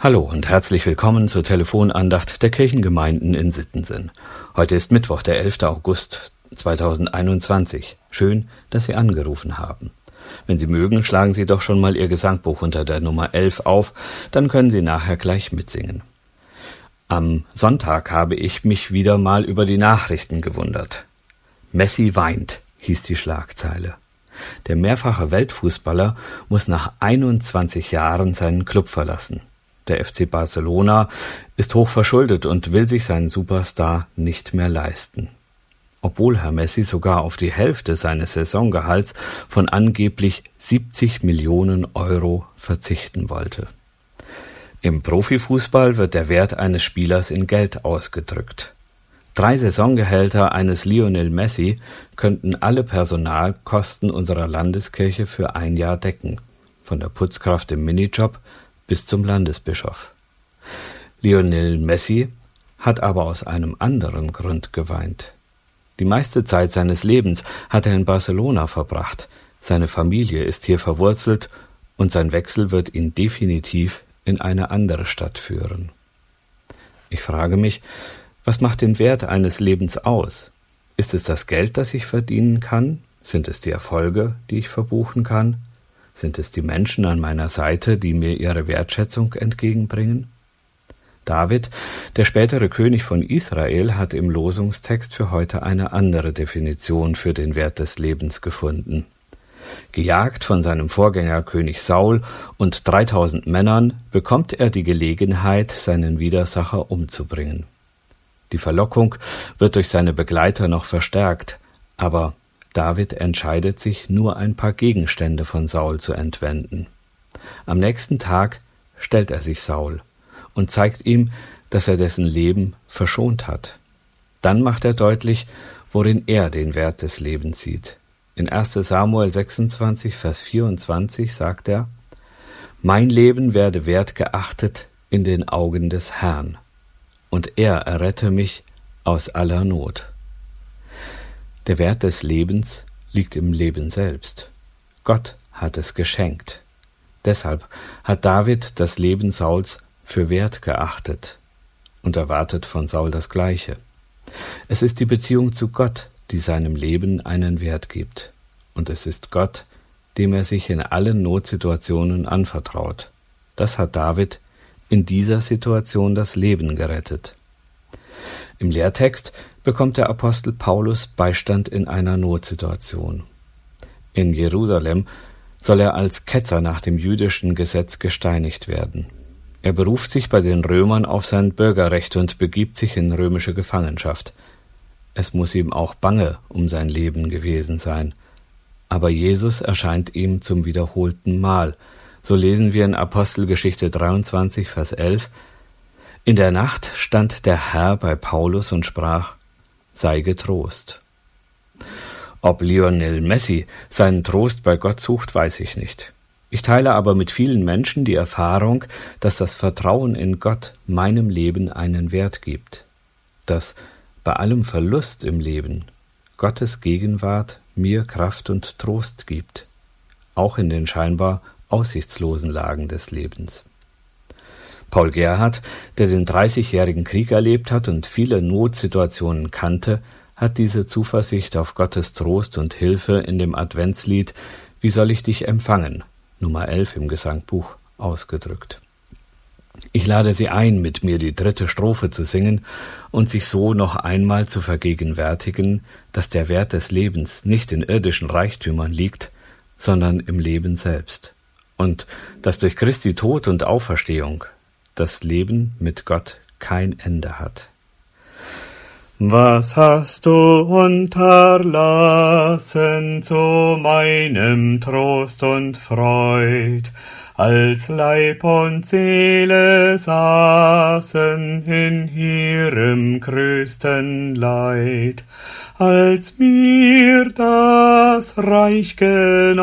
Hallo und herzlich willkommen zur Telefonandacht der Kirchengemeinden in Sittensen. Heute ist Mittwoch, der 11. August 2021. Schön, dass Sie angerufen haben. Wenn Sie mögen, schlagen Sie doch schon mal Ihr Gesangbuch unter der Nummer 11 auf, dann können Sie nachher gleich mitsingen. Am Sonntag habe ich mich wieder mal über die Nachrichten gewundert. Messi weint, hieß die Schlagzeile. Der mehrfache Weltfußballer muss nach 21 Jahren seinen Club verlassen. Der FC Barcelona ist hoch verschuldet und will sich seinen Superstar nicht mehr leisten. Obwohl Herr Messi sogar auf die Hälfte seines Saisongehalts von angeblich 70 Millionen Euro verzichten wollte. Im Profifußball wird der Wert eines Spielers in Geld ausgedrückt. Drei Saisongehälter eines Lionel Messi könnten alle Personalkosten unserer Landeskirche für ein Jahr decken, von der Putzkraft im Minijob bis zum Landesbischof. Lionel Messi hat aber aus einem anderen Grund geweint. Die meiste Zeit seines Lebens hat er in Barcelona verbracht, seine Familie ist hier verwurzelt und sein Wechsel wird ihn definitiv in eine andere Stadt führen. Ich frage mich, was macht den Wert eines Lebens aus? Ist es das Geld, das ich verdienen kann? Sind es die Erfolge, die ich verbuchen kann? Sind es die Menschen an meiner Seite, die mir ihre Wertschätzung entgegenbringen? David, der spätere König von Israel, hat im Losungstext für heute eine andere Definition für den Wert des Lebens gefunden. Gejagt von seinem Vorgänger König Saul und dreitausend Männern bekommt er die Gelegenheit, seinen Widersacher umzubringen. Die Verlockung wird durch seine Begleiter noch verstärkt, aber David entscheidet sich, nur ein paar Gegenstände von Saul zu entwenden. Am nächsten Tag stellt er sich Saul und zeigt ihm, dass er dessen Leben verschont hat. Dann macht er deutlich, worin er den Wert des Lebens sieht. In 1 Samuel 26, Vers 24 sagt er, Mein Leben werde wert geachtet in den Augen des Herrn, und er errette mich aus aller Not. Der Wert des Lebens liegt im Leben selbst. Gott hat es geschenkt. Deshalb hat David das Leben Sauls für wert geachtet und erwartet von Saul das Gleiche. Es ist die Beziehung zu Gott, die seinem Leben einen Wert gibt, und es ist Gott, dem er sich in allen Notsituationen anvertraut. Das hat David in dieser Situation das Leben gerettet. Im Lehrtext bekommt der Apostel Paulus Beistand in einer Notsituation. In Jerusalem soll er als Ketzer nach dem jüdischen Gesetz gesteinigt werden. Er beruft sich bei den Römern auf sein Bürgerrecht und begibt sich in römische Gefangenschaft. Es muss ihm auch bange um sein Leben gewesen sein. Aber Jesus erscheint ihm zum wiederholten Mal. So lesen wir in Apostelgeschichte 23, Vers 11, in der Nacht stand der Herr bei Paulus und sprach, sei getrost. Ob Lionel Messi seinen Trost bei Gott sucht, weiß ich nicht. Ich teile aber mit vielen Menschen die Erfahrung, dass das Vertrauen in Gott meinem Leben einen Wert gibt, dass bei allem Verlust im Leben Gottes Gegenwart mir Kraft und Trost gibt, auch in den scheinbar aussichtslosen Lagen des Lebens. Paul Gerhardt, der den Dreißigjährigen Krieg erlebt hat und viele Notsituationen kannte, hat diese Zuversicht auf Gottes Trost und Hilfe in dem Adventslied Wie soll ich dich empfangen? Nummer 11 im Gesangbuch ausgedrückt. Ich lade Sie ein, mit mir die dritte Strophe zu singen und sich so noch einmal zu vergegenwärtigen, dass der Wert des Lebens nicht in irdischen Reichtümern liegt, sondern im Leben selbst, und dass durch Christi Tod und Auferstehung das Leben mit Gott kein Ende hat. Was hast du unterlassen zu meinem Trost und Freud, als Leib und Seele saßen in ihrem größten Leid, als mir das Reich genommen,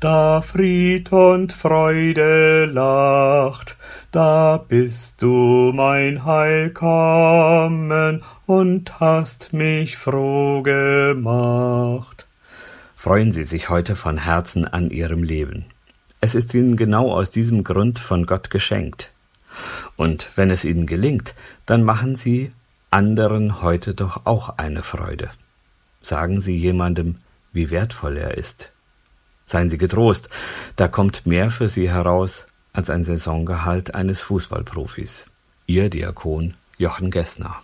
da Fried und Freude lacht, da bist du mein Heil kommen und hast mich froh gemacht. Freuen Sie sich heute von Herzen an Ihrem Leben. Es ist ihnen genau aus diesem Grund von Gott geschenkt. Und wenn es ihnen gelingt, dann machen sie anderen heute doch auch eine Freude. Sagen Sie jemandem, wie wertvoll er ist. Seien Sie getrost, da kommt mehr für Sie heraus als ein Saisongehalt eines Fußballprofis. Ihr Diakon Jochen Gessner.